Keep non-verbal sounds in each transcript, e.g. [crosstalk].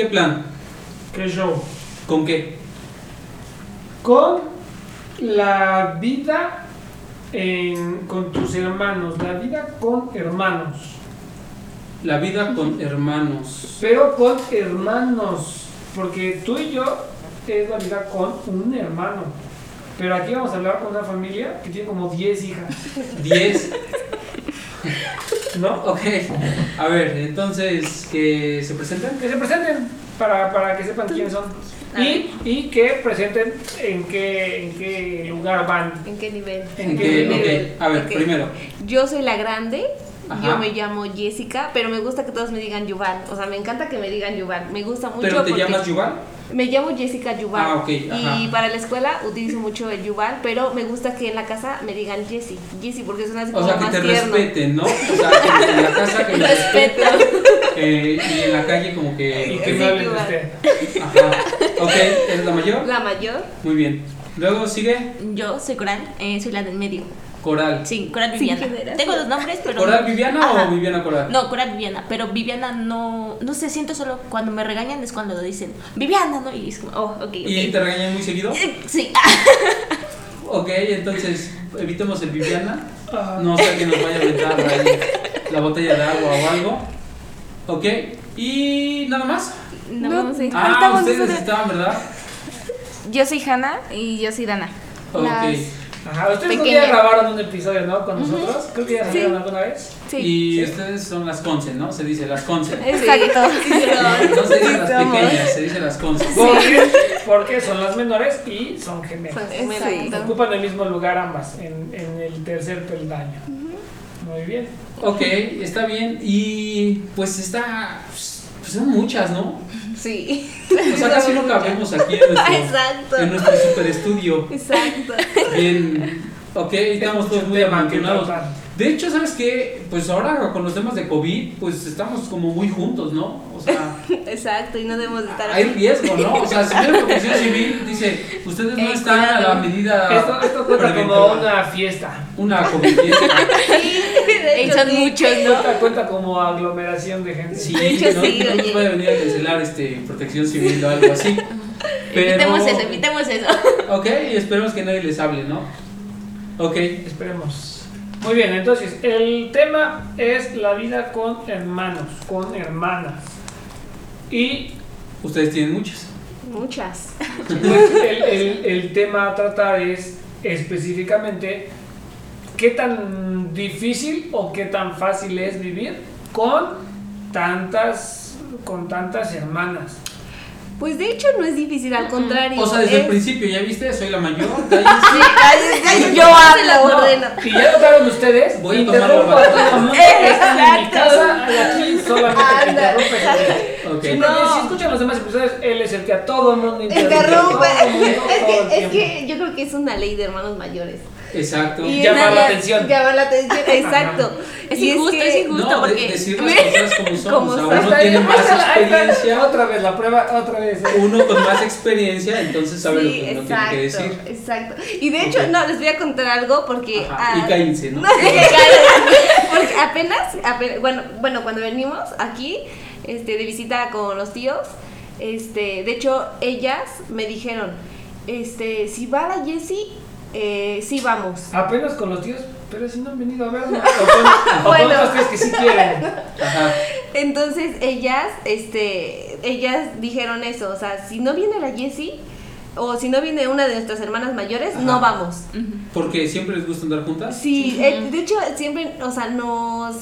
¿Qué plan? ¿Qué show? ¿Con qué? Con la vida en- con tus hermanos, la vida con hermanos, La vida con hermanos. pero con hermanos, porque tú y yo es la vida con un hermano. Pero aquí vamos a hablar con una familia que tiene como 10 hijas, 10. ¿No? Ok. A ver, entonces, que se presenten. Que se presenten para, para que sepan quiénes son. Y, y que presenten en qué, en qué lugar van. ¿En qué nivel? ¿En ¿En qué nivel? A ver, primero. Yo soy la grande. Ajá. Yo me llamo Jessica, pero me gusta que todos me digan Yuval. O sea, me encanta que me digan Yuval. Me gusta mucho. ¿Pero te porque llamas Yuval? Me llamo Jessica Yuval. Ah, ok, ajá. Y para la escuela utilizo mucho el Yuval, pero me gusta que en la casa me digan Jessie. Jessie, porque suena así O como sea, que más te tierno. respeten, ¿no? O sea, que [laughs] en la casa que me respeten. eh, y en la calle como Y que... que Sí, no hablen de usted. Ajá. Ok, ¿eres la mayor? La mayor. Muy bien. Luego sigue Yo soy Coral, eh, soy la del medio. Coral. Sí, Coral Viviana. Tengo dos nombres, pero. ¿Coral Viviana Ajá. o Viviana Coral? No, Coral Viviana, pero Viviana no, no sé, siento solo cuando me regañan es cuando dicen Viviana, ¿no? Y es como, oh, ok, ok. ¿Y te regañan muy seguido? Eh, Sí, [laughs] Ok, entonces evitemos el Viviana. Ah, No sé que nos vaya a ahí la botella de agua o algo. Ok, y nada más. no, No, sé. Ah, ustedes estaban, ¿verdad? Yo soy Hanna y yo soy Dana. Ok. Ajá, ustedes un Pequeña. día grabaron un episodio, ¿no? Con nosotros. Creo que ya vieron alguna vez. Sí. Y ustedes son las conce, ¿no? Se dice las conce. [laughs] Exacto. No se dice las pequeñas, se dice las conce. Porque, porque son las menores y son gemelas. Son gemelas. Exacto. Ocupan el mismo lugar ambas, en, en el tercer peldaño. Muy bien. Ok, está bien. Y pues está. Pues son muchas, ¿no? Sí. O sea, casi no cabemos [laughs] aquí en nuestro, Exacto. en nuestro super estudio. Exacto. Bien. Ok, estamos todos muy tratar. De hecho, ¿sabes qué? Pues ahora con los temas de COVID, pues estamos como muy juntos, ¿no? O sea, [laughs] Exacto. Y no debemos de estar hay riesgo, ¿no? O sea, si la protección [laughs] civil dice, ustedes no Eh, están a la medida. Esto, esto cuenta como preventiva". una fiesta. Una COVID fiesta. [laughs] Sí, de Y hecho, son sí. muchos, ¿no? Cuenta, cuenta como aglomeración de gente. Sí, De hecho, no, sí, no oye. puede venir a cancelar este, protección civil o algo así. Pero, Evitemos eso, evitemos eso. Ok, y esperemos que nadie les hable, ¿no? Ok, Esperemos. Muy bien, entonces el tema es la vida con hermanos, con hermanas. Y ustedes tienen muchas. Muchas. pues, [laughs] el, el- el tema a tratar es específicamente qué tan difícil o qué tan fácil es vivir con tantas, con tantas hermanas. Pues de hecho no es difícil, al contrario. O sea, desde el principio, ¿ya viste? Soy la mayor. Ay, [laughs] Yo hablo. ordeno. Y ya notaron ustedes, Voy a tomar la que están en mi Exacto. casa y aquí solamente te. Sí, No. si escuchan los demás episodios, él es el que a todo el mundo interrumpe. Interrumpe. Es que yo creo que es una ley de hermanos mayores. Exacto. Y Llamar la atención. Llamar la atención, exacto. Es Y injusto, que- es injusto No, porque. decir [laughs] las cosas como son. Como o sea, uno tiene más está, ahí está. experiencia. Otra vez la prueba, otra vez. Uno con más experiencia, entonces sabe lo que uno tiene que decir. exacto. Y de hecho, no, les voy a contar algo porque... Ajá, ah, Y cállense, ¿no? [laughs] porque apenas, apenas- bueno, bueno, cuando venimos aquí este, de visita con los tíos, este, de hecho, ellas me dijeron, este, si va la Jessie, eh, sí vamos. Apenas con los tíos, pero si no han venido a vernos. [laughs] O con, Bueno. tíos que sí quieren. [laughs] Ajá. Entonces ellas, este, ellas dijeron eso, o sea, si no viene la Jessie o si no viene una de nuestras hermanas mayores, Ajá. no vamos. Porque siempre les gusta andar juntas. Sí, eh, de hecho siempre, o sea, nos,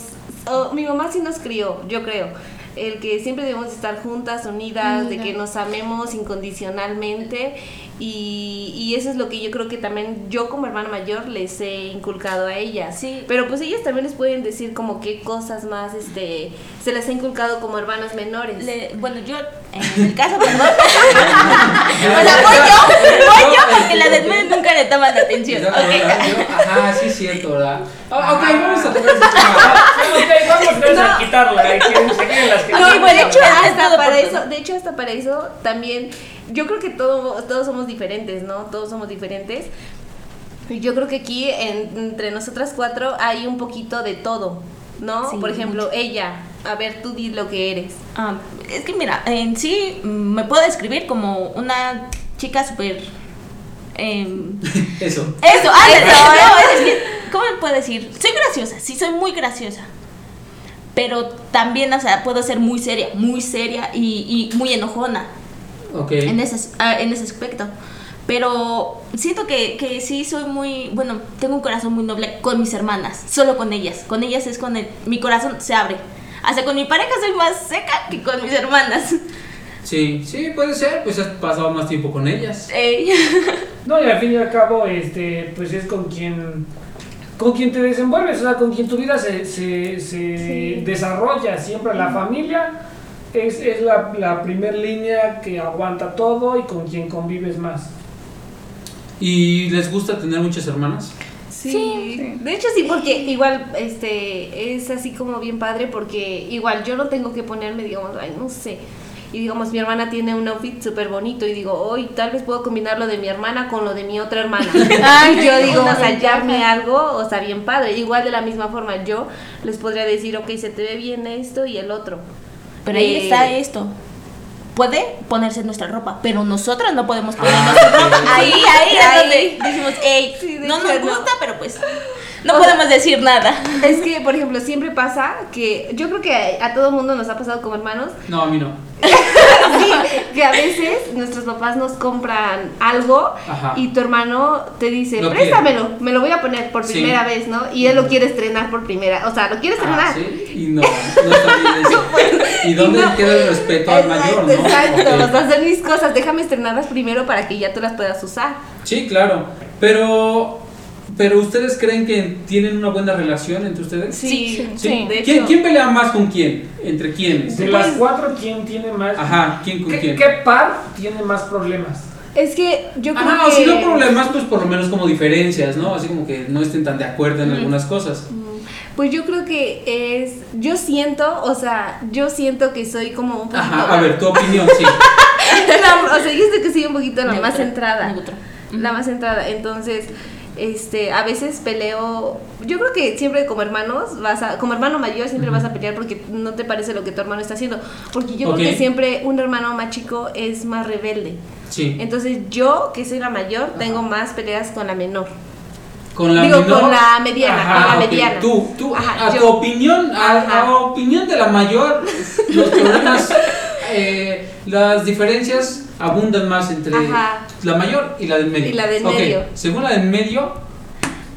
o mi mamá sí nos crió, yo creo. El que siempre debemos estar juntas, unidas, de que nos amemos incondicionalmente y, y eso es lo que yo creo que también yo como hermana mayor les he inculcado a ellas. Sí. Pero pues ellas también les pueden decir como qué cosas más este se les ha inculcado como hermanas menores. Le- bueno, yo, en el caso, perdón. [laughs] o sea, voy yo, voy yo porque la del medio nunca le toman la atención. Ajá, sí es cierto, ¿verdad? Ah, ok, vamos a tocar ese tema. [laughs] ok, vamos a quitarla. las que No, de bueno, hecho, hasta todo para por eso, todo. de hecho, hasta para eso también, yo creo que todo, todos somos diferentes, ¿no? Todos somos diferentes. Y yo creo que aquí en- entre nosotras cuatro hay un poquito de todo, ¿no? Sí, Por ejemplo, ella, A ver, tú di lo que eres. Ah, es que mira, en sí mm, me puedo describir como una chica súper... em, [laughs] Eso. Eso, ándale, no, es que, ¿cómo me puedo decir? Soy graciosa, sí, soy muy graciosa. Pero también, o sea, puedo ser muy seria, muy seria y, y muy enojona Ok. en ese, ah, en ese aspecto. Pero siento que, que sí soy muy, bueno, tengo un corazón muy noble con mis hermanas, solo con ellas. Con ellas es con el, mi corazón se abre. Hasta con mi pareja soy más seca que con mis hermanas. Sí, sí, puede ser. Pues has pasado más tiempo con ellas. Ey. [laughs] No, y al fin y al cabo, este, pues es con quien, con quien te desenvuelves, o sea, con quien tu vida se, se, se desarrolla. Siempre la familia es, es la, la primer línea que aguanta todo y con quien convives más. ¿Y les gusta tener muchas hermanas? Sí. De hecho sí, porque igual este es así como bien padre porque igual yo no tengo que ponerme, digamos, ay, no sé. Y digamos, mi hermana tiene un outfit súper bonito y digo, hoy tal vez puedo combinar lo de mi hermana con lo de mi otra hermana. [laughs] y yo digo, o sea, hallarme algo, o sea, bien padre. Igual de la misma forma, yo les podría decir, ok, se te ve bien esto y el otro. Pero ahí Eh, está esto. Puede ponerse nuestra ropa, pero nosotras no podemos poner nuestra ropa. Ahí, ahí es Ahí. donde decimos, hey, Sí, de no nos no. gusta, pero pues no podemos decir nada. Es que, por ejemplo, siempre pasa que yo creo que a, a todo mundo nos ha pasado como hermanos No, a mí no. [laughs] Sí, que a veces nuestros papás nos compran algo Ajá. y tu hermano te dice, Lo préstamelo, me lo voy a poner por Sí. primera vez, ¿no? Y él lo quiere estrenar por primera, o sea, lo quiere estrenar. Ah, sí. Y no, no está bien eso. [laughs] ¿Y dónde no. queda el respeto al mayor, no? Exacto, Ok. o sea, son mis cosas, déjame estrenarlas primero para que ya tú las puedas usar. Sí, claro. Pero, pero ¿ustedes creen que tienen una buena relación entre ustedes? Sí, Sí. de ¿Quién, hecho. quién pelea más con quién? ¿Entre quiénes? De las cuatro, ¿quién tiene más? Ajá, ¿quién con ¿Qué, quién? qué par tiene más problemas? Es que yo creo que... o si no problemas, pues por lo menos como diferencias, ¿no? Así como que no estén tan de acuerdo en algunas cosas. Pues yo creo que es, yo siento, o sea, yo siento que soy como un poquito... Ajá, a ver, tu opinión, sí. [laughs] La- o sea, yo sé que soy un poquito la más centrada. neutra. La más centrada. Entonces, este, a veces peleo. Yo creo que siempre como hermanos vas a, como hermano mayor siempre vas a pelear porque no te parece lo que tu hermano está haciendo. Porque yo creo que siempre un hermano más chico es más rebelde. Sí. Entonces, yo que soy la mayor tengo más peleas con la menor. Con la Digo, menor. con la mediana, Ajá, con la mediana. Tú, tú, Ajá, a yo- tu opinión, a, a opinión de la mayor, los problemas, eh, las diferencias abundan más entre Ajá. la mayor y la del medio. Y la del Ok, medio. Según la del medio,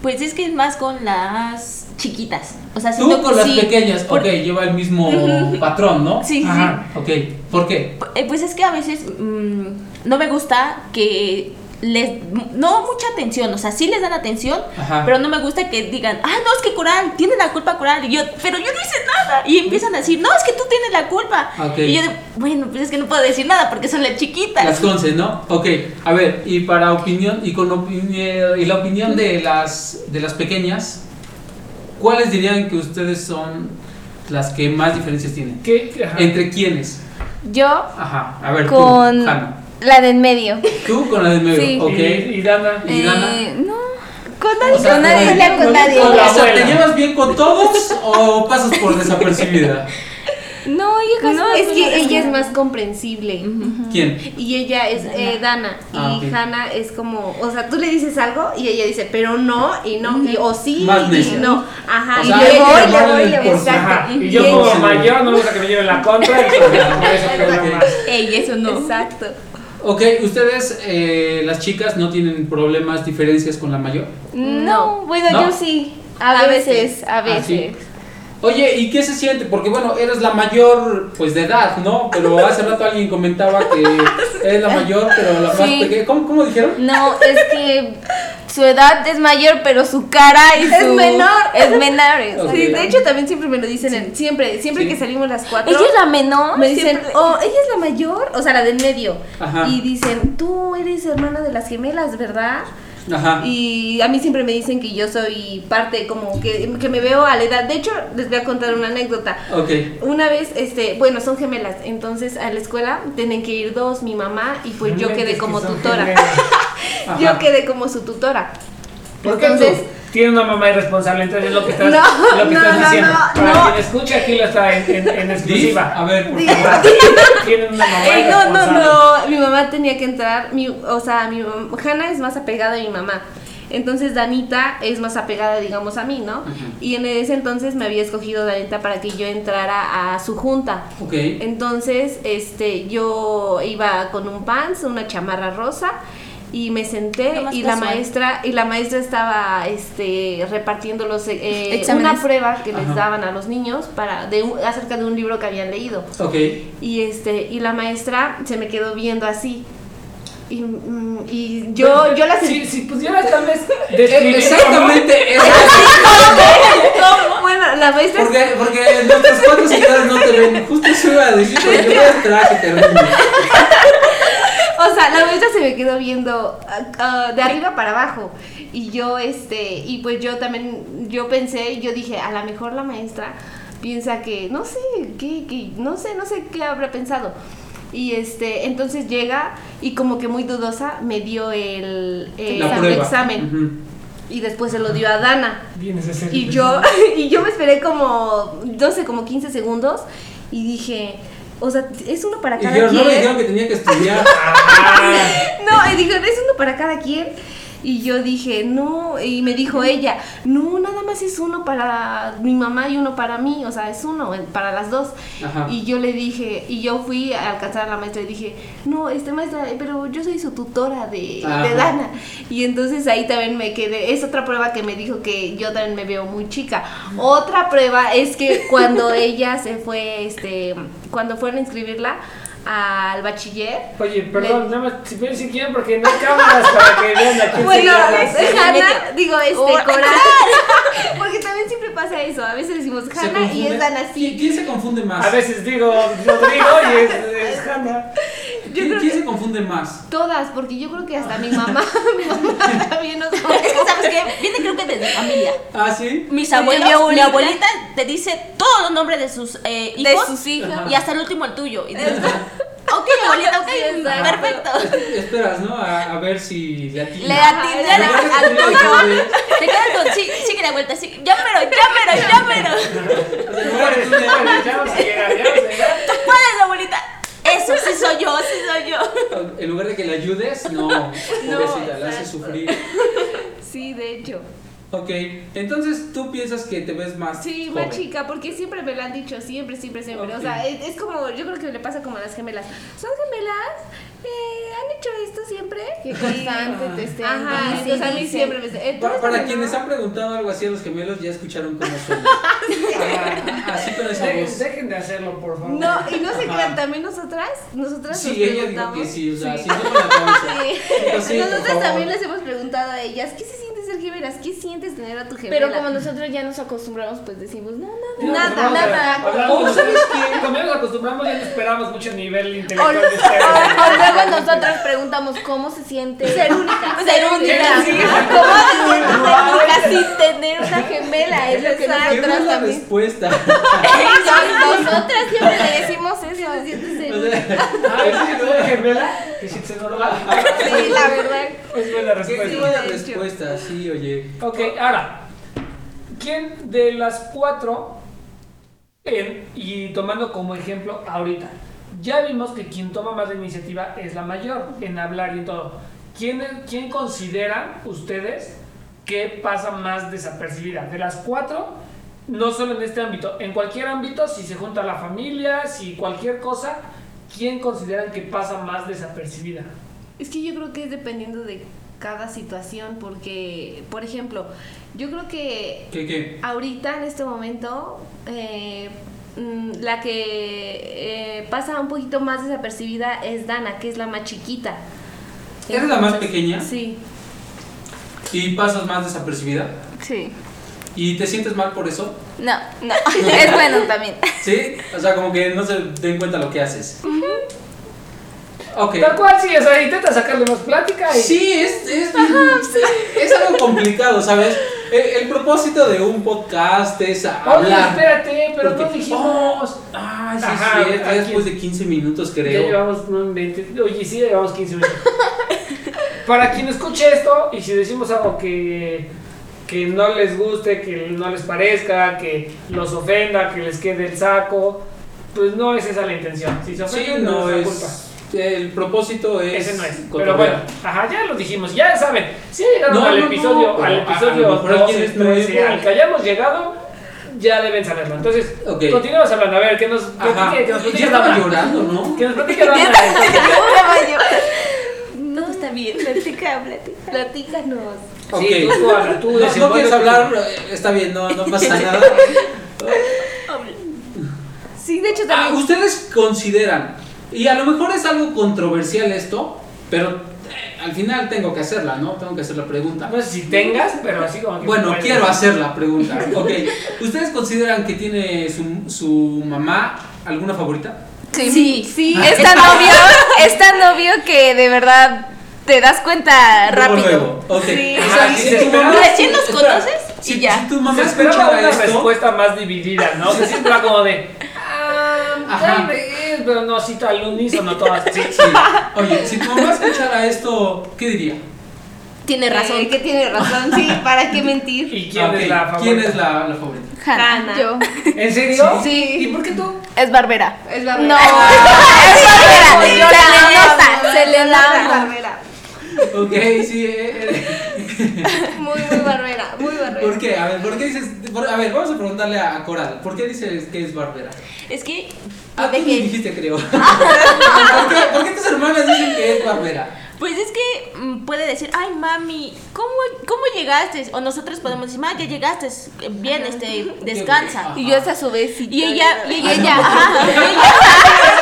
Pues es que es más con las chiquitas. O sea, tú con las sí, pequeñas, por- ok, lleva el mismo [laughs] patrón, ¿no? Sí, sí, Ajá, ok. ¿Por qué? Eh, Pues es que a veces mm, no me gusta que les no mucha atención, o sea, sí les dan atención, Ajá. pero no me gusta que digan, ah, no, es que Coral, tiene la culpa Coral, y yo, pero yo no hice nada, y empiezan a decir, no, es que tú tienes la culpa, y yo, bueno, pues es que no puedo decir nada porque son las chiquitas. Las conces, ¿no? Ok, a ver, y para opinión, y con y la opinión de las, de las pequeñas, ¿cuáles dirían que ustedes son las que más diferencias tienen? ¿Qué? Ajá. ¿Entre quiénes? Yo Ajá, a ver, con tú, Hanna. La del medio. Tú con la del medio, Sí. ok. Y, y Dana. ¿Y Dana? Eh, no, con nadie, O sea, con nadie, con- con con- nadie. con la O sea, ¿te llevas bien con todos o pasas por desapercibida? No, ella casi No, es que ella es más comprensible. ¿Quién? Y ella es eh, Dana. Ah, y ok. Hannah es como, o sea, tú le dices algo y ella dice, pero no, y no, y, o sí, Más y necia. no. Ajá, O y sea, le hay que voy, le voy, le voy. por- Exacto. Y Y yo ella- como mayor no me gusta que me lleven la contra, y pues, por eso [laughs] más. Ey, eso no. Exacto. Ok, ¿ustedes, eh, las chicas, no tienen problemas, diferencias con la mayor? No, bueno, ¿No? yo sí. A, A veces, veces. a Ah, veces. sí. Oye, ¿y qué se siente? Porque bueno, eres la mayor, pues de edad, ¿no? Pero [laughs] hace rato alguien comentaba que [laughs] eres la mayor, pero la más Sí. pequeña. ¿Cómo, ¿Cómo dijeron? No, es que su edad es mayor, pero su cara y Es su- menor. Es menor. [laughs] Sí, de hecho también siempre me lo dicen, en- siempre, siempre Sí. que salimos las cuatro. Ella es la menor. me dicen, siempre- oh, ella es la mayor, o sea, la del medio. Ajá. Y dicen, tú eres hermana de las gemelas, ¿verdad? Ajá. Y a mí siempre me dicen que yo soy parte, como que, que me veo a la edad. De hecho, les voy a contar una anécdota. Ok. Una vez, este, bueno, son gemelas, entonces a la escuela tienen que ir dos, mi mamá, y pues yo quedé que como tutora. [laughs] Yo quedé como su tutora. ¿Por qué Entonces, tiene una mamá irresponsable, entonces es lo que estás, [laughs] No, lo que no, estás no, diciendo. no, Para no. quien escuche, aquí lo está en, en, exclusiva. a ver, por favor. [laughs] Tienen una mamá Ey, no, no, no. Mi mamá tenía que entrar. Mi, o sea, mi mam- Hannah es más apegada a mi mamá. Entonces Danita es más apegada, digamos, a mí, ¿no? Y en ese entonces me había escogido Danita para que yo entrara a su junta. Ok. Entonces, este, yo iba con un pants, una chamarra rosa y me senté Lo más y la casual. maestra y la maestra estaba este repartiendo los eh, Exámenes. una prueba que les Ajá. daban a los niños para de un- acerca de un libro que habían leído. Ok. Y este, y la maestra se me quedó viendo así. Y, mm, y yo, yo la Si, sentí. si pudieras tal vez. Exactamente. eso. [laughs] Bueno, la maestra. Porque, porque nuestros cuatro seguidores no te ven. Justo eso iba a decir, porque yo el traje terrible. O sea, la maestra se me quedó viendo ah, ah, de arriba para abajo. Y yo, este, y pues yo también, yo pensé, yo dije, a lo mejor la maestra piensa que, no sé, que, que, no sé, no sé qué habrá pensado. Y este, entonces llega y como que muy dudosa me dio el, examen. Y después se lo dio a Dana. Vienes a ser- Y yo, [laughs] y yo me esperé como, no sé, como 15 segundos y dije, o sea, es uno para Y cada dijeron, no me quien. dijeron que tenía que estudiar. [laughs] Ah, No, y dijeron, es uno para cada quien. Y yo dije, no, y me dijo ella, no, nada más es uno para mi mamá y uno para mí, o sea, es uno para las dos. Ajá. Y yo le dije, y yo fui a alcanzar a la maestra y dije, no, este maestra, eh, pero yo soy su tutora de, Ajá. de Dana. Y entonces ahí también me quedé, es otra prueba que me dijo que yo también me veo muy chica. Otra prueba es que cuando [laughs] ella se fue, este, cuando fueron a inscribirla al bachiller, Oye, perdón, Le- nada más, si pueden decir quién, porque no hay cámaras para que vean a quién Bueno, es Hanna, digo, este, Oh, Coral. [laughs] Porque también siempre pasa eso. A veces decimos Hanna y es Dana ¿Quién, sí. quién se confunde más? A veces digo Rodrigo y es, es Hanna. ¿Quién, creo quién que- se confunde más? Todas, porque yo creo que hasta mi mamá, [laughs] mi mamá también nos Es que, ¿sabes qué? Viene creo que desde familia. ¿Ah, sí? Mis abuelos, mi mi abuelita. abuelita, te dice todos los nombres de sus eh, de hijos sus hijas. Ajá. y hasta el último el tuyo. Y dices, ok, [laughs] abuelita, ok, Sí, perfecto. Es- [laughs] Esperas, ¿no? A, a ver si le atinas. Le de que al tuyo. Te quedas con, sí, sigue la vuelta, sí, ya pero, ya pero, ya pero. de. Tú puedes, abuelita. Eso sí soy yo, sí soy yo. En lugar de que le ayudes, [laughs] no, pobrecita, la haces exacto. sufrir. Sí, de hecho. Ok, entonces tú piensas que te ves más Sí, joven. más chica, porque siempre me lo han dicho, siempre, siempre, siempre. O sea, es, es como, yo creo que le pasa como a las gemelas. ¿Son gemelas? Eh, ¿Han hecho esto siempre? Que constante te estén Ajá, entonces a mí dice. siempre me dicen, "Eh, ¿tú Para, quienes mamá?". han preguntado algo así a los gemelos, ya escucharon cómo suena. [laughs] Ah, Así con esa Dejen, voz. dejen de hacerlo, por favor. No, y no se Ajá. crean, también nosotras, nosotras nos Sí, ella dijo preguntamos. que sí, o sea, Sí. sí, no con la cabeza. [laughs] Sí. Pero sí, por Nosotras favor. también les hemos preguntado a ellas, ¿qué se gemelas? ¿Qué sientes tener a tu gemela? Pero como nosotros ya nos acostumbramos, pues decimos, no, nada. Nada, nada. hablando- ¿O sabes qué? Como ya nos acostumbramos, ya no esperamos mucho nivel O, intelectual de o- ustedes. o luego nosotras preguntamos cómo se siente Ser única. ser única. ¿Cómo se siente ser única sin tener una gemela? Es lo que Exacto. ¿Qué nosotras la también. respuesta? [laughs] Nosotras siempre le decimos eso. Se siente ser única. sea, Ah, ¿es que tú eres gemela? Que si te normal. Es buena respuesta. buena de hecho. respuesta, sí, oye. Ok, ahora, ¿quién de las cuatro, en- y tomando como ejemplo ahorita, ya vimos que quien toma más la iniciativa es la mayor en hablar y en todo. ¿Quién, quién consideran ustedes que pasa más desapercibida? De las cuatro, no solo en este ámbito, en cualquier ámbito, si se junta la familia, si cualquier cosa, ¿quién consideran que pasa más desapercibida? Es que yo creo que es dependiendo de cada situación, porque, por ejemplo, yo creo que ¿Qué, qué? ahorita, en este momento, eh, mm, la que eh, pasa un poquito más desapercibida es Dana, que es la más chiquita. ¿Eres la más pequeña? Sí. ¿Y pasas más desapercibida? Sí. ¿Y te sientes mal por eso? No, no. [laughs] Es bueno también. ¿Sí? O sea, como que no se den cuenta lo que haces. Ok. Tal cual, sí, o sea, intenta sacarle más plática y... Sí, es, es, bien- es algo complicado, ¿sabes? El, el propósito de un podcast es Oye, hablar. espérate, pero Porque- no dijimos. Ay, sí, Ajá, sí, ya después de 15 minutos Ya creo. llevamos no, 20. Oye, sí, ya llevamos 15 minutos. [laughs] Para quien escuche esto, y si decimos algo que, que no les guste, que no les parezca, que los ofenda, que les quede el saco. Pues no es esa la intención. Si se Sí, ofenden, no es su culpa. Es. El propósito es. Ese no es. Pero bueno, ajá, ya lo dijimos, ya saben. Si llegaron No, al no, episodio, no, al episodio lo mejor 12, alguien es 13, nuevo. al que hayamos llegado, ya deben saberlo. Entonces, Ok. continuemos hablando. A ver, que nos Ajá. platique, que nos Ya estaba llorando, ¿no? Que nos platique [laughs] Dana. Todo está bien. Platica, platica. Platícanos. Ok. Sí, tú, Ana, tú No, no quieres hablar, eh, está bien, no, no pasa nada. [laughs] Sí, de hecho Ah, también. Ustedes consideran, y a lo mejor es algo controversial esto, pero eh, al final tengo que hacerla, ¿no? Tengo que hacer la pregunta. No sé si tengas, pero así como que. Bueno, puedes. quiero hacer la pregunta. Ok, ¿ustedes consideran que tiene su, su mamá alguna favorita? Sí. Sí. Es tan obvio, es tan obvio que de verdad te das cuenta rápido. luego. Ok. Sí. O sea, Ajá, si sí, sí, mamá- Recién nos espera, conoces si, y ya. si tu Se mamá esperaba una esto, respuesta más dividida, ¿no? Que siempre como de. Ah, Ajá. tal pero no cita al unísono todas. Sí, Sí. Oye, si tu mamá escuchara esto, ¿qué diría? Tiene razón. Eh, que tiene razón, sí, ¿para qué mentir? ¿Y quién es la favorita? ¿Quién es la, la favorita? Hanna. Yo. ¿En serio? Sí. ¿Y por qué tú? Es barbera. Es No, [laughs] Barbera. es barbera. Yo Se le nota, se le Es nota. Barbera. Ok, sí. eh, eh. Muy, muy barbera, ¿Por qué? A ver, ¿por qué dices? por- a ver, vamos a preguntarle a Coral. ¿Por qué dices que es barbera? Es que. Ah, tú que- me dijiste, creo. [laughs] [laughs] ¿Por, qué, por qué tus hermanas dicen que es barbera? Pues es que mm, puede decir, ay mami, ¿cómo, ¿cómo llegaste? O nosotros podemos decir, ma, ya llegaste, bien, este, descansa. Y yo esa a su vez. Y ella, y ella, ajá, y ella,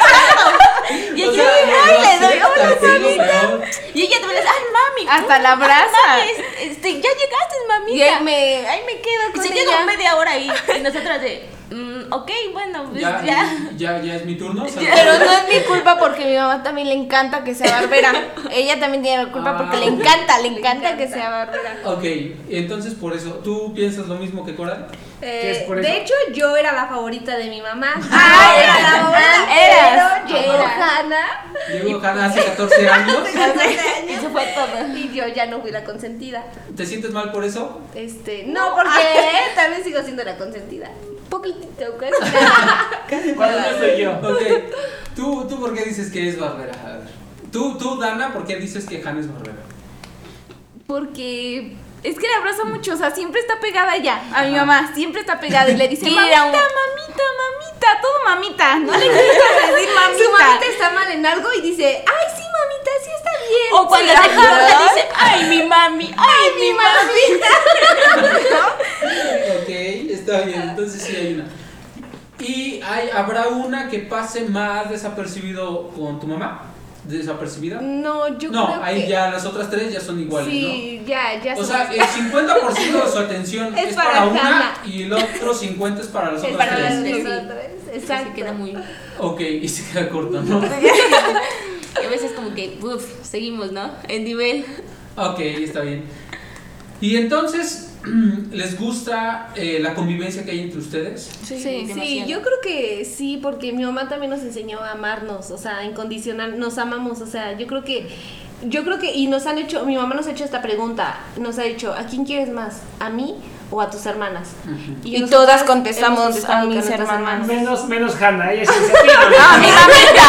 y O ella, sea, ay, le doy, hola, mamita. Y ella también le dice, ay mami, Hasta la ay, abraza. mami, este, ya llegaste, Y mamita. ahí me, ahí me quedo Y con se ella. quedó media hora ahí. Y nosotras de, mm, ok, bueno, pues Ya, ya. ya, ya es mi turno. [laughs] Pero no es mi culpa porque a mi mamá también le encanta que sea barbera. [laughs] Ella también tiene la culpa porque Ah. le encanta, [laughs] le encanta que sea barbera. Ok, entonces por eso, ¿tú piensas lo mismo que es Eh, de hecho, yo era la favorita de mi mamá. Ah, era la favorita. eras. Pero llegó Era. Hannah. Llegó Hannah hace 14 años. hace 14 años. Eso fue todo. Y yo ya no fui la consentida. ¿Te sientes mal por eso? Este, no, porque también sigo siendo la consentida. Poquitito, [laughs] casi. Cuando no estoy yo. Ok, ¿tú, ¿tú por qué dices que es barbera? A ver. ¿Tú, tú, Dana, por qué dices que Hannah es barbera? Porque es que le abraza mucho, o sea, siempre está pegada ella. A mi mamá siempre está pegada y le dice, mamita, mamita, mamita, todo mamita. No le quiero decir [laughs] mamita. Su mamita está mal en algo y dice, ay, sí, mamita, sí está bien. O cuando se equivoca dice, ay mi mami, ay mi mami. [laughs] Ok, está bien, entonces sí hay una. ¿Y hay, habrá una que pase más desapercibido con tu mamá? ¿Desapercibida? No, yo no, creo ahí que... ya las otras tres ya son iguales, Sí, ya, ya ¿no? O son- sea, el 50% de su [laughs] atención es, Es para, para una y el otro 50% es para las es otras para las tres. Sí. otras tres. Se Exacto. queda muy. Ok, y se queda corto, ¿no? [laughs] Y a veces como que, uff, seguimos, ¿no? En nivel. Ok, está bien. Y entonces, [clears throat] ¿les gusta eh, la convivencia que hay entre ustedes? Sí, Sí, demasiado. yo creo que sí, porque mi mamá también nos enseñó a amarnos, o sea, incondicional, nos amamos, o sea, yo creo que, yo creo que, y nos han hecho, mi mamá nos ha hecho esta pregunta, nos ha dicho, ¿a quién quieres más? ¿A mí o a tus hermanas? Y todas contestamos a mis hermanas. Menos, menos Hannah, ella es [laughs] iniciativa. No, mi mamita.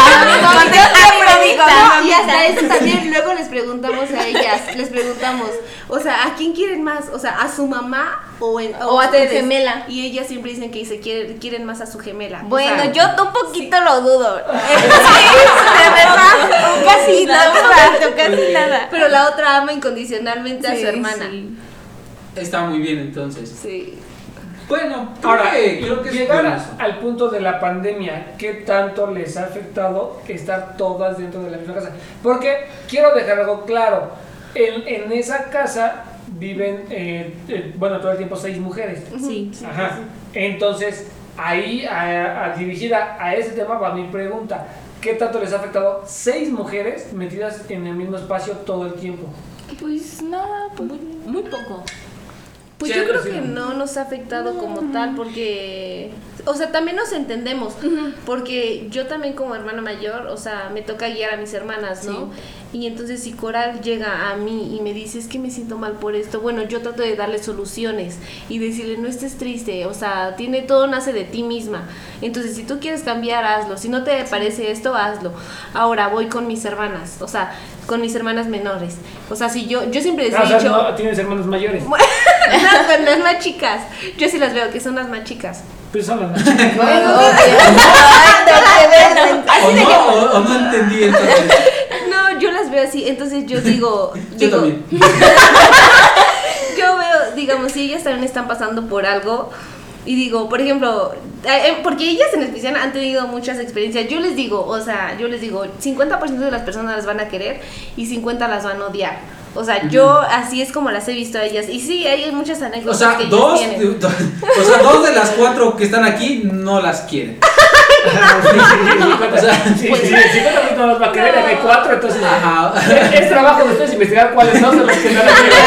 Y hasta eso también luego les preguntamos a ellas, les preguntamos, o sea, ¿a quién quieren más? O sea, ¿a su mamá o, en- O a tu ustedes? gemela. Y ellas siempre dicen que se quieren, quieren más a su gemela. O Bueno, sea, yo un poquito lo dudo. [laughs] Sí, de verdad. Casi [laughs] nada, casi nada. Pero la otra ama incondicionalmente a Sí, su hermana. Está muy bien entonces. Sí. Bueno, Ahora, que, creo llegar al punto de la pandemia, ¿qué tanto les ha afectado estar todas dentro de la misma casa? Porque quiero dejar algo claro, en, en esa casa viven, eh, eh, bueno, todo el tiempo seis mujeres. Sí. Ajá. Entonces, ahí, a, a- dirigida a ese tema va mi pregunta. ¿Qué tanto les ha afectado seis mujeres metidas en el mismo espacio todo el tiempo? Pues nada, pues. Muy, muy poco. Pues yo creo que no. nos ha afectado como tal porque, o sea, también nos entendemos, porque yo también como hermana mayor, o sea, me toca guiar a mis hermanas, ¿no? Y entonces si Coral llega a mí y me dice, es que me siento mal por esto, bueno, yo trato de darle soluciones y decirle, no estés triste, o sea, tiene todo nace de ti misma. Entonces, si tú quieres cambiar, hazlo. Si no te parece esto, hazlo. Ahora voy con mis hermanas, o sea, con mis hermanas menores. O sea, si yo, yo siempre les Ah, he dicho... no, tienes hermanos mayores. no, pero las más chicas. Yo sí las veo, que son las más chicas. Pero son las más chicas. No, o, o no entendí entonces. Así. Entonces yo digo. [laughs] Yo digo también. [laughs] yo veo, digamos, si ellas también están pasando por algo. Y digo, por ejemplo, eh, eh, porque ellas en especial han tenido muchas experiencias. Yo les digo, o sea, yo les digo, 50% de las personas las van a querer y 50 las van a odiar. O sea, yo así es como las he visto a ellas. Y sí, hay muchas O anécdotas sea, que ellas dos, do- [laughs] o sea, dos de las cuatro que están aquí no las quieren. Sí, sí, sí, el 50% no los va a querer, hay cuatro, entonces es trabajo de ustedes investigar cuáles son los que no la quieren.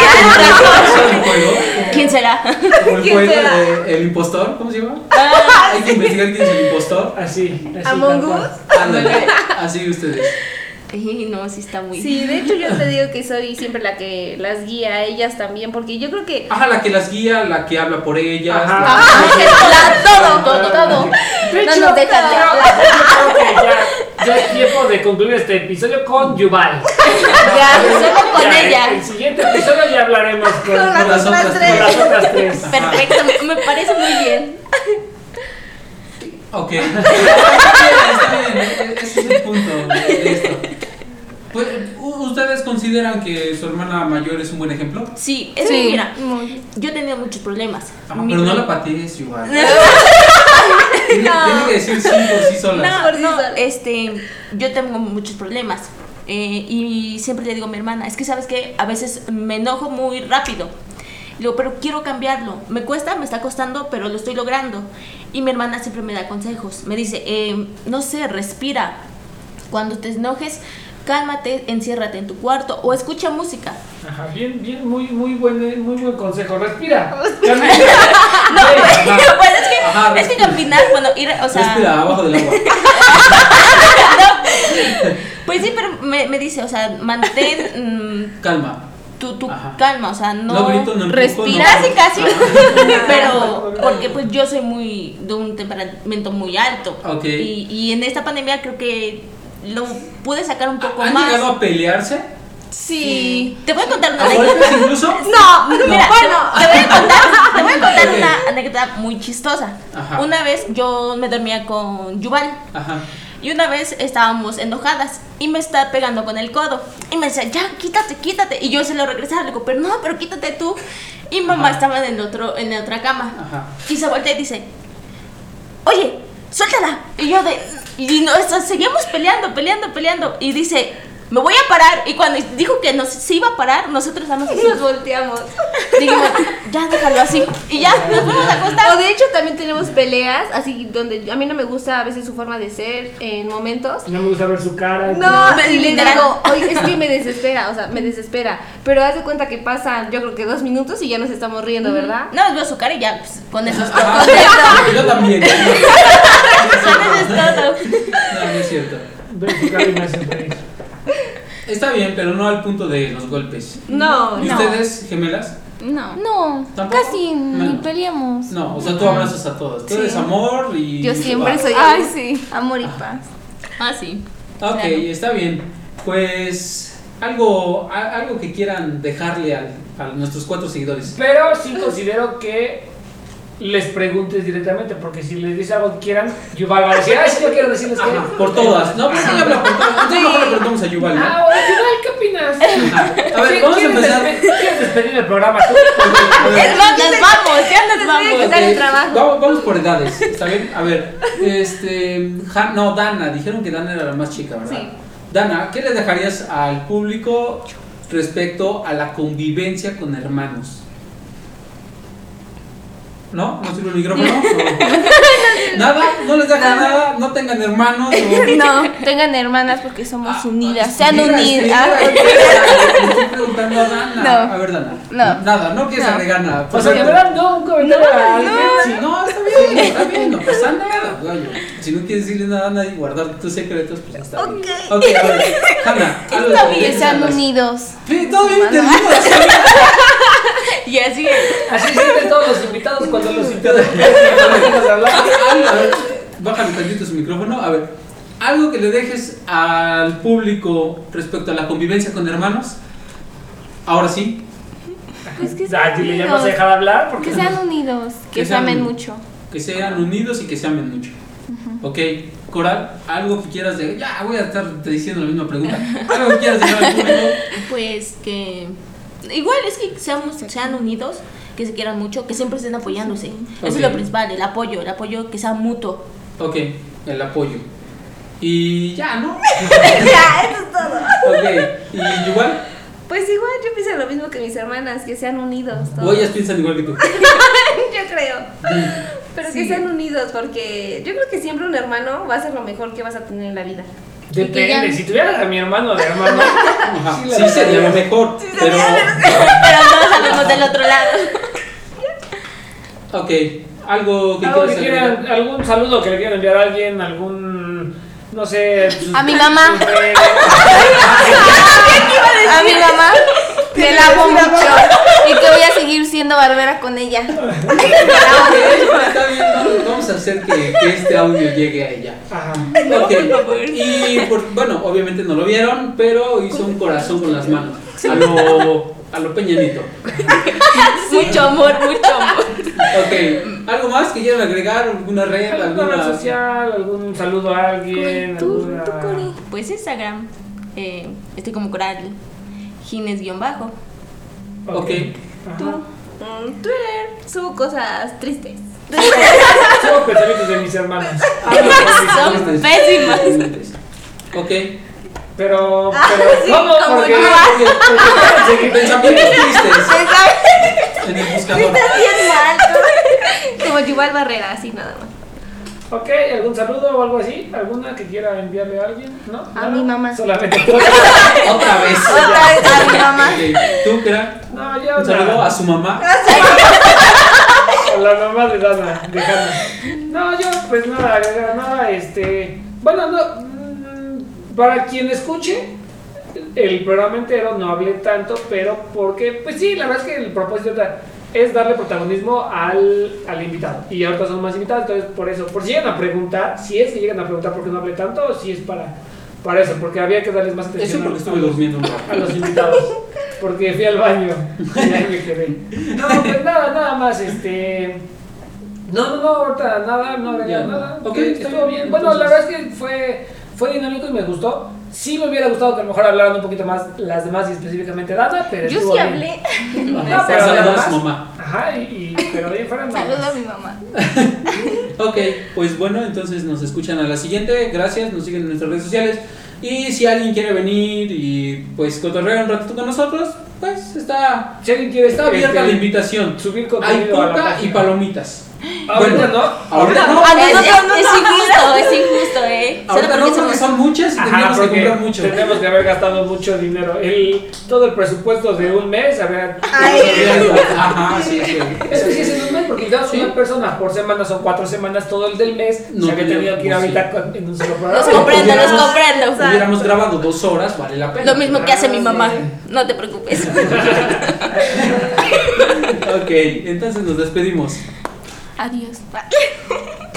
¿El [laughs] juego? ¿Quién será? ¿O el ¿Quién juego será? de- el impostor? ¿Cómo se llama? Ah, Hay que investigar quién es el impostor. Así, así. Among. Us. Así ustedes. [laughs] y no, sí está muy. Sí, de hecho yo te digo que soy siempre la que las guía a ellas también, porque yo creo que Ajá, la que las guía, la que habla por ellas. Ajá. la- [laughs] La- [laughs] todo, todo, todo. De No hecho, nos dejan de yo creo que ya, ya es tiempo de concluir este episodio con Yuval. Ya, solo con Ya, ella. El siguiente episodio ya hablaremos con, Con con las otras con tres. las otras tres. Ajá. Perfecto, me parece muy bien. Ok. Está bien, está bien. Ese es el punto de esto. Pues, ¿u- ¿Ustedes consideran que su hermana mayor es un buen ejemplo? Sí, es Sí. que mira, yo he tenido muchos problemas. Mi pero no la patees, igual. [laughs] Tiene, tiene que decir sí por sí sola. No, no, este, yo tengo muchos problemas. eh, y siempre le digo a mi hermana, es que sabes que a veces me enojo muy rápido. Le digo, pero quiero cambiarlo. Me cuesta, me está costando, pero lo estoy logrando. Y mi hermana siempre me da consejos. Me dice, eh, no sé, respira. Cuando te enojes, cálmate, enciérrate en tu cuarto o escucha música. Ajá, bien, bien, muy, muy buen, muy buen consejo. Respira. [laughs] No, pues, [laughs] pues es que, Ajá, es que caminar, bueno, ir, o sea... Respira abajo del agua. [laughs] Pues sí, pero me, me dice, o sea, mantén mm, Calma. tu, tu calma, o sea, no... No, grito, no respira, no- Casi, casi. Pero porque pues yo soy muy de un temperamento muy alto. Ok. Y, y en esta pandemia creo que lo pude sacar un poco ¿Han más. llegado a pelearse? Sí. Te voy a contar una ¿A anécdota. incluso? [laughs] No, mira, bueno. te, voy a contar, te voy a contar [laughs] una anécdota muy chistosa. Ajá. Una vez yo me dormía con Yuval. Ajá. Y una vez estábamos enojadas y me está pegando con el codo. Y me decía, ya, quítate, quítate. Y yo se lo regresaba, le digo, pero no, pero quítate tú. Y mamá Ajá. estaba en, el otro, en la otra cama. Ajá. Y se voltea y dice, oye, suéltala. Y yo de, y no, seguimos peleando, peleando, peleando. Y dice, me voy a parar. Y cuando dijo que nos, se iba a parar, nosotros damos así. nos volteamos. [laughs] Dijimos, ya déjalo así. Y ya, nos fuimos a acostar. O de hecho también tenemos peleas, así donde a mí no me gusta a veces su forma de ser en momentos. No me gusta ver su cara. No, Me- y le digo, oye, es que me desespera, o sea, me desespera. Pero haz de cuenta que pasan, yo creo que dos minutos y ya nos estamos riendo, ¿verdad? No, veo su cara y ya, pues, con eso eso, [laughs] Yo también. [laughs] con eso es todo. No, no es cierto. Ver su cara y me hace reír. Está bien, pero no al punto de los golpes. No, ¿Y no. ustedes, gemelas? No. No, ¿Tampoco? casi No. ni peleamos. No, o sea, tú abrazas a todos. Tú Sí. eres amor y. Yo siempre Ah, soy Ay, sí, amor y paz. Ah, sí. Ok, Claro. está bien. Pues algo, a- algo que quieran dejarle al- a nuestros cuatro seguidores. Pero sí considero que les preguntes directamente, porque si les dices algo que quieran, Yuval va a decir, ay, sí, yo quiero decirles que. Ajá, por todas. No, pues ella habla por todas. Entonces mejor le preguntamos a Yuval, ¿no? Ah, Yuval, ¿qué opinas? [laughs] A ver, vamos a ¿quieres empezar. despe- ¿Quieres despedir el programa tú? Es más, nos vamos, ya nos vamos. dar el trabajo. Vamos, vamos por edades, ¿está bien? A ver, este. Ja- no, Dana, dijeron que Dana era la más chica, ¿verdad? Sí. Dana, ¿qué le dejarías al público respecto a la convivencia con hermanos? ¿No? ¿No sirve el micrófono? O- [laughs] Nada, no les dejan nada, no tengan hermanos. o- [laughs] No, tengan hermanas porque somos Ah, unidas. ah, Sean mira, unidas. Ah, [laughs] Le estoy preguntando a Dana. No. A ver, Dana. No. Nada, no quieres No. agregar nada. O sea, Pues, de verdad, no, un comentario a alguien. Sí, no, está bien, está bien, no pasa nada. Oye, si no quieres decirle nada a nadie y guardar tus secretos, pues está bien. Ok, a ver, Hanna, algo Está que bien, sean unidos. Sí, todo bien, te digo, [laughs] Y así es. Así sienten todos los invitados cuando los invitados [laughs] bájale tantito su micrófono. A ver, algo que le dejes al público respecto a la convivencia con hermanos. Ahora sí, Pues que Ah, sean ya no se unidos. deja de hablar porque Que sean unidos. Que Que se amen mucho. que sean unidos y que se amen mucho. Ok, Coral, algo que quieras de. Ya voy a estar diciendo la misma pregunta. Algo que quieras decir al público. [laughs] Pues que. Igual es que seamos, sean unidos, que se quieran mucho, que siempre estén apoyándose. Eso es lo principal, el apoyo, el apoyo que sea mutuo. Ok, el apoyo. Y ya, ¿no? [laughs] ya, eso es todo. Ok, y igual, Pues igual yo pienso lo mismo que mis hermanas, que sean unidos. o todos. ellas piensan igual que tú. [laughs] yo creo. Pero Sí. que sean unidos, porque yo creo que siempre un hermano va a ser lo mejor que vas a tener en la vida. Depende, ya- si tuvieras a mi hermano de hermano, [laughs] Ajá, Sí, sí, sería lo mejor. Pero, Pero no sabemos del otro lado. ok, algo que algo que quieran, algún saludo que le quieran enviar a alguien, algún, no sé, A mi mamá. [laughs] [laughs] A mi mamá. Que la amo mucho. Y que voy a seguir siendo barbera con ella. [laughs] Ok, está bien, no, vamos a hacer que, que este audio llegue a ella. Ajá. Ok, y por- bueno, obviamente no lo vieron, pero hizo un corazón con las manos. A lo, a lo peñanito. [laughs] Mucho amor, mucho amor. Ok, ¿algo más que quieran agregar? ¿Alguna red? ¿Alguna red ¿Alguna social? ¿Algún saludo a alguien? Tú, alguna- tú, Cori. Pues Instagram, eh, estoy como coral, Gines-bajo. Ok. Tú, Ajá. mm, Twitter, subo cosas tristes. [laughs] Subo [laughs] pensamientos de mis hermanos. [laughs] Son pésimas. Ok. Pero, Ah, Pensamientos tristes en el buscador. bien mal. Como Yuval Barrera, así nada más. Ok, ¿algún saludo o algo así? ¿Alguna que quiera enviarle a alguien? ¿No? A ¿No? mi mamá. Solamente tú. [laughs] Otra vez. Otra vez a mi mamá. ¿Tú, Kira? No, yo Un saludo nada. a su mamá. [laughs] A la mamá de Dana, de Hanna. No, yo pues nada, nada, este... Bueno, no, mm, para quien escuche el programa entero no hablé tanto, pero porque, pues sí, la verdad es que el propósito da- es darle protagonismo al, al invitado. Y ahorita son más invitados, entonces por eso, por si llegan a preguntar, si es que llegan a preguntar por qué no hablé tanto, o si es para, para eso, porque había que darles más atención Eso porque a- estuve durmiendo un a los invitados. Porque fui al baño y ahí me quedé. No, pues nada, nada más, este. No, no, no, ahorita nada, no agregué nada. Ok, estuvo bien. Bueno, la verdad es que fue, fue dinámico y me gustó. Sí me hubiera gustado que a lo mejor hablaran un poquito más las demás y específicamente Dana, pero Yo sí bien. hablé. No, Un pero saludo a además- su mamá. Ajá, y, y- pero bien fuera no. Saludo a mi mamá. [laughs] Ok, pues bueno, entonces nos escuchan a la siguiente. Gracias, nos siguen en nuestras redes sociales. Y si alguien quiere venir y pues cotorrear un ratito con nosotros, pues está, Si alguien quiere está abierta este, la invitación. subir Hay contenido la coca y palomitas. Ahorita no. Ahorita no. Es, es- es injusto, es injusto, eh. Ahorita no porque somos- son muchas y Ajá, tenemos que comprar mucho. tenemos que haber gastado mucho dinero. El, todo el presupuesto de un mes, haber... [laughs] Ajá, sí, sí. Eso sí es en un mes, porque ya Sí. una persona por semana, son cuatro semanas todo el del mes. No o sea que he tenido que ir no, ahorita sí. en un solo Los programa. comprendo, los Hubiéramos- comprendo. Hubiéramos grabado dos horas, vale la pena. Lo mismo que hace mi mamá. sí. No te preocupes. [laughs] Ok, entonces nos despedimos. Adiós. [laughs]